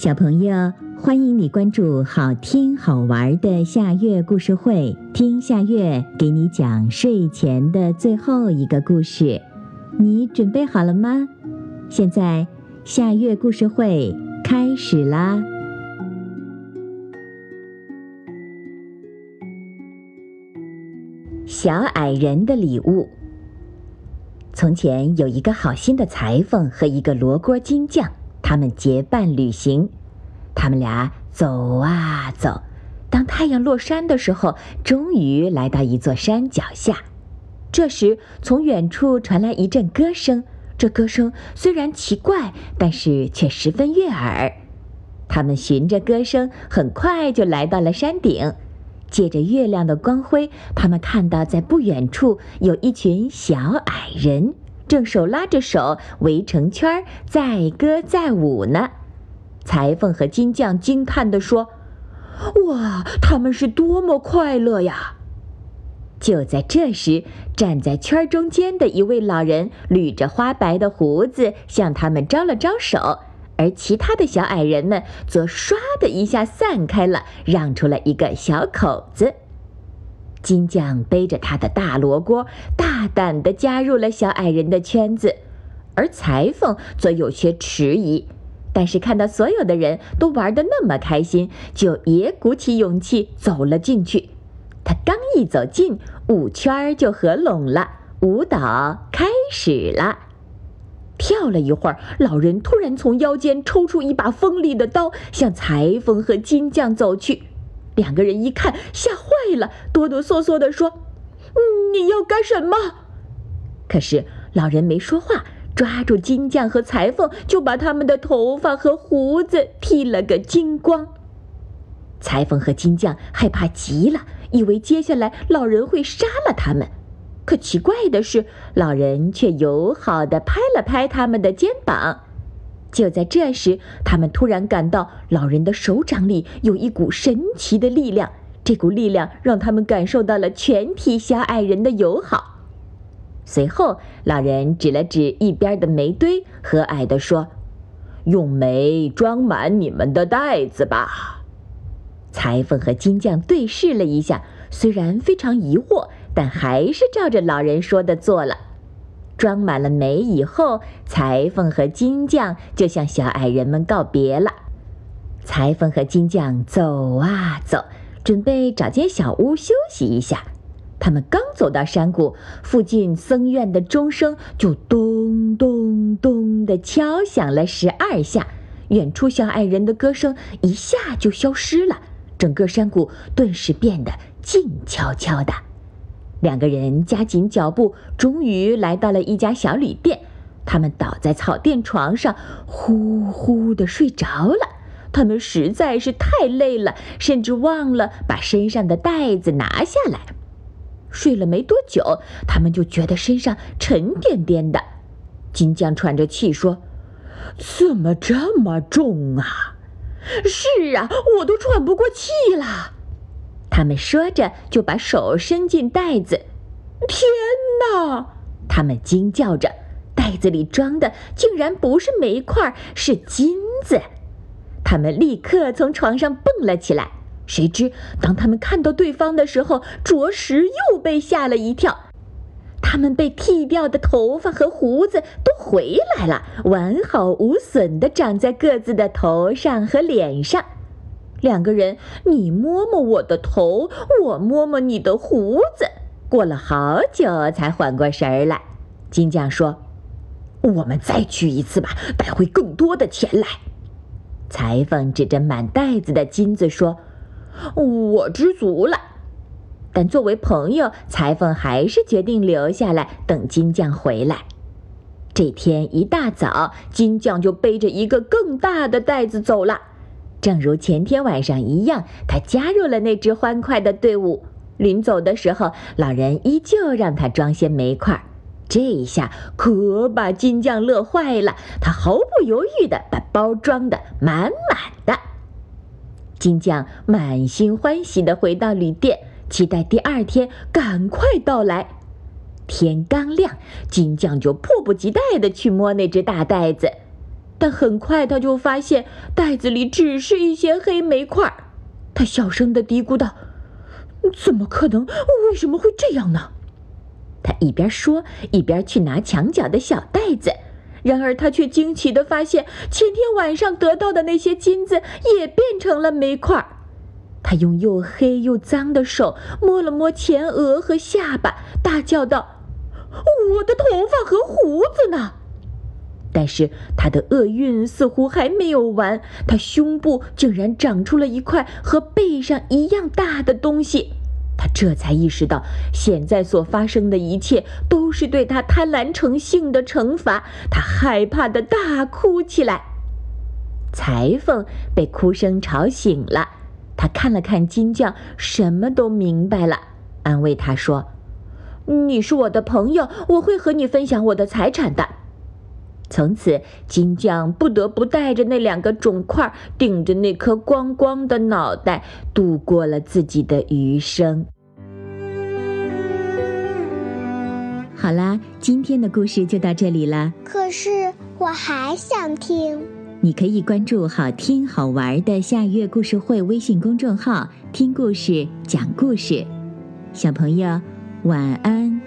小朋友，欢迎你关注好听好玩的夏月故事会，听夏月给你讲睡前的最后一个故事。你准备好了吗？现在夏月故事会开始啦！小矮人的礼物。从前有一个好心的裁缝和一个罗锅金匠。他们结伴旅行，他们俩走啊走，当太阳落山的时候，终于来到一座山脚下。这时，从远处传来一阵歌声，这歌声虽然奇怪，但是却十分悦耳。他们循着歌声，很快就来到了山顶。借着月亮的光辉，他们看到在不远处有一群小矮人。正手拉着手围成圈儿，载歌载舞呢。裁缝和金匠惊叹地说：“哇，他们是多么快乐呀！”就在这时，站在圈中间的一位老人捋着花白的胡子，向他们招了招手，而其他的小矮人们则唰的一下散开了，让出了一个小口子。金匠背着他的大罗锅，大胆地加入了小矮人的圈子，而裁缝则有些迟疑。但是看到所有的人都玩得那么开心，就也鼓起勇气走了进去。他刚一走近，舞圈就合拢了，舞蹈开始了。跳了一会儿，老人突然从腰间抽出一把锋利的刀，向裁缝和金匠走去。两个人一看，吓坏了，哆哆嗦嗦地说：“你要干什么？”可是老人没说话，抓住金匠和裁缝，就把他们的头发和胡子剃了个精光。裁缝和金匠害怕极了，以为接下来老人会杀了他们。可奇怪的是，老人却友好地拍了拍他们的肩膀。就在这时，他们突然感到老人的手掌里有一股神奇的力量。这股力量让他们感受到了全体小矮人的友好。随后，老人指了指一边的煤堆，和蔼地说：“用煤装满你们的袋子吧。”裁缝和金匠对视了一下，虽然非常疑惑，但还是照着老人说的做了。装满了煤以后，裁缝和金匠就向小矮人们告别了。裁缝和金匠走啊走，准备找间小屋休息一下。他们刚走到山谷附近，僧院的钟声就咚咚咚地敲响了十二下。远处小矮人的歌声一下就消失了，整个山谷顿时变得静悄悄的。两个人加紧脚步，终于来到了一家小旅店。他们倒在草垫床上，呼呼的睡着了。他们实在是太累了，甚至忘了把身上的袋子拿下来。睡了没多久，他们就觉得身上沉甸甸的。金匠喘着气说：“怎么这么重啊？”“是啊，我都喘不过气了。”他们说着，就把手伸进袋子。天哪！他们惊叫着，袋子里装的竟然不是煤块，是金子。他们立刻从床上蹦了起来。谁知，当他们看到对方的时候，着实又被吓了一跳。他们被剃掉的头发和胡子都回来了，完好无损地长在各自的头上和脸上。两个人，你摸摸我的头，我摸摸你的胡子。过了好久才缓过神儿来。金匠说：“我们再去一次吧，带回更多的钱来。”裁缝指着满袋子的金子说：“我知足了。”但作为朋友，裁缝还是决定留下来等金匠回来。这天一大早，金匠就背着一个更大的袋子走了。正如前天晚上一样，他加入了那支欢快的队伍。临走的时候，老人依旧让他装些煤块。这一下可把金匠乐坏了，他毫不犹豫地把包装得满满的。金匠满心欢喜地回到旅店，期待第二天赶快到来。天刚亮，金匠就迫不及待地去摸那只大袋子。但很快他就发现袋子里只是一些黑煤块。他小声的嘀咕道：“怎么可能？为什么会这样呢？”他一边说，一边去拿墙角的小袋子。然而他却惊奇的发现，前天晚上得到的那些金子也变成了煤块。他用又黑又脏的手摸了摸前额和下巴，大叫道：“我的头发和胡子呢？”但是他的厄运似乎还没有完，他胸部竟然长出了一块和背上一样大的东西。他这才意识到，现在所发生的一切都是对他贪婪成性的惩罚。他害怕的大哭起来。裁缝被哭声吵醒了，他看了看金匠，什么都明白了，安慰他说：“你是我的朋友，我会和你分享我的财产的。”从此，金匠不得不带着那两个肿块，顶着那颗光光的脑袋，度过了自己的余生。好啦，今天的故事就到这里了。可是我还想听。你可以关注“好听好玩的下月故事会”微信公众号，听故事，讲故事。小朋友，晚安。